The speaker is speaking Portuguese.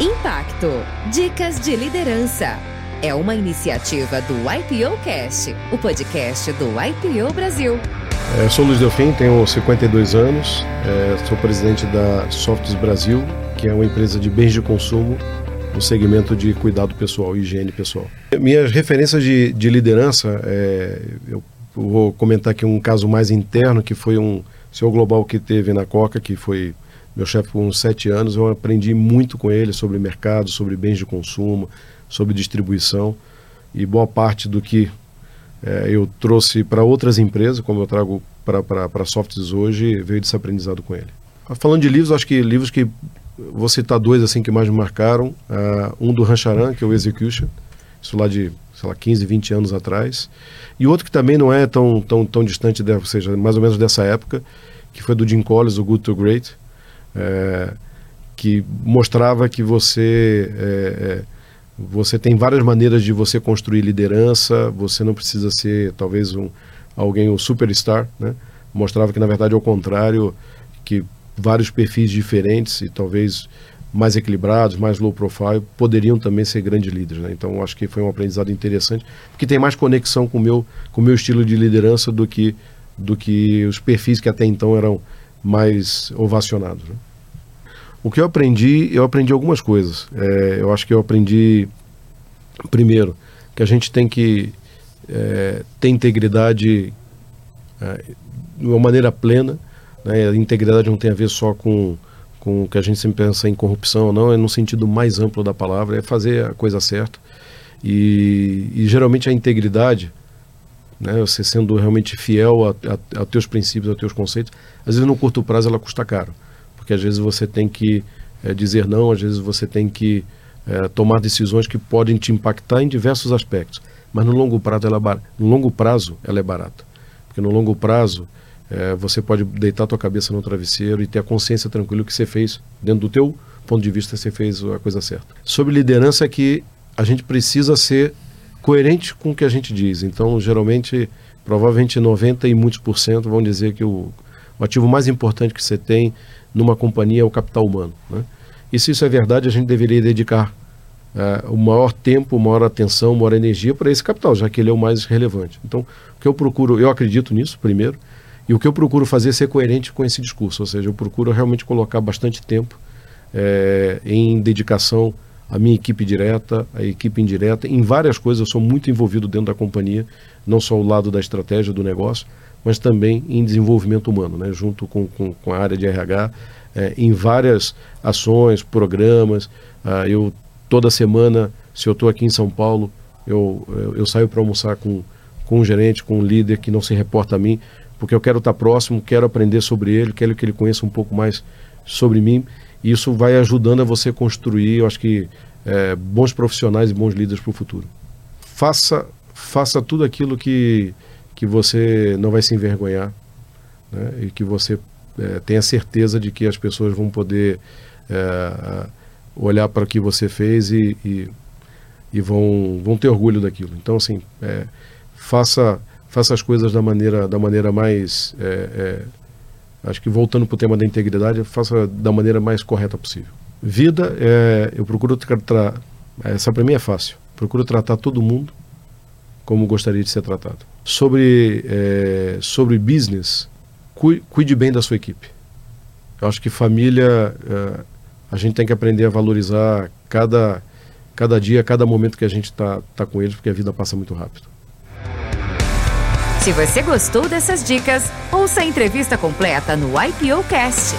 Impacto. Dicas de liderança. É uma iniciativa do IPO Cast, o podcast do IPO Brasil. É, sou Luiz Delfim, tenho 52 anos, é, sou presidente da Softs Brasil, que é uma empresa de bens de consumo no segmento de cuidado pessoal e higiene pessoal. Minhas referências de, de liderança, é, eu vou comentar aqui um caso mais interno, que foi um CEO global que teve na Coca, que foi meu chefe por uns sete anos. Eu aprendi muito com ele sobre mercado, sobre bens de consumo, sobre distribuição. E boa parte do que é, eu trouxe para outras empresas, como eu trago para softs hoje, veio desse aprendizado com ele. Falando de livros, acho que livros que vou citar dois assim que mais me marcaram. Uh, um do Rancharan, que é o Execution, isso lá de sei lá, 15, 20 anos atrás. E outro que também não é tão, tão, tão distante, de, ou seja, mais ou menos dessa época, que foi do Jim Collins, o Good to Great, é, que mostrava que você é, você tem várias maneiras de você construir liderança, você não precisa ser talvez um alguém um superstar, né? Mostrava que na verdade ao contrário, que vários perfis diferentes e talvez mais equilibrados, mais low profile, poderiam também ser grandes líderes. Né? Então, acho que foi um aprendizado interessante, porque tem mais conexão com meu, o com meu estilo de liderança do que, do que os perfis que até então eram mais ovacionados. Né? O que eu aprendi, eu aprendi algumas coisas. É, eu acho que eu aprendi, primeiro, que a gente tem que é, ter integridade é, de uma maneira plena. Né? A integridade não tem a ver só com com o que a gente sempre pensa em corrupção, não, é no sentido mais amplo da palavra, é fazer a coisa certa. E, e geralmente a integridade, né, você sendo realmente fiel a, a, a, teus princípios, a teus conceitos, às vezes no curto prazo ela custa caro, porque às vezes você tem que é, dizer não, às vezes você tem que é, tomar decisões que podem te impactar em diversos aspectos, mas no longo prazo ela, é no longo prazo ela é barata, porque no longo prazo é, você pode deitar tua cabeça no travesseiro e ter a consciência tranquila que você fez, dentro do teu ponto de vista, você fez a coisa certa. Sobre liderança é que a gente precisa ser coerente com o que a gente diz. Então, geralmente, provavelmente 90 e muitos por cento vão dizer que o, o ativo mais importante que você tem numa companhia é o capital humano. Né? E se isso é verdade, a gente deveria dedicar uh, o maior tempo, a maior atenção, a maior energia para esse capital, já que ele é o mais relevante. Então, o que eu procuro, eu acredito nisso, primeiro, e o que eu procuro fazer é ser coerente com esse discurso, ou seja, eu procuro realmente colocar bastante tempo é, em dedicação à minha equipe direta, à equipe indireta, em várias coisas. Eu sou muito envolvido dentro da companhia, não só o lado da estratégia do negócio, mas também em desenvolvimento humano, né, junto com, com, com a área de RH, é, em várias ações, programas. Ah, eu toda semana, se eu estou aqui em São Paulo, eu, eu, eu saio para almoçar com, com um gerente, com um líder que não se reporta a mim, porque eu quero estar próximo, quero aprender sobre ele, quero que ele conheça um pouco mais sobre mim. E isso vai ajudando a você construir, eu acho que, é, bons profissionais e bons líderes para o futuro. Faça, faça tudo aquilo que, que você não vai se envergonhar né? e que você é, tenha certeza de que as pessoas vão poder é, olhar para o que você fez e, e, e, vão, vão ter orgulho daquilo. Então, assim, é, faça faça as coisas da maneira, da maneira mais. É, é, acho que voltando para o tema da integridade, faça da maneira mais correta possível. Vida, é, eu procuro tratar. Essa para mim é fácil. Procuro tratar todo mundo como gostaria de ser tratado. Sobre, é, sobre business, cuide, bem da sua equipe. Eu acho que família, é, a gente tem que aprender a valorizar cada, cada dia, cada momento que a gente está tá com eles, porque a vida passa muito rápido. Se você gostou dessas dicas, ouça a entrevista completa no IPO Cast.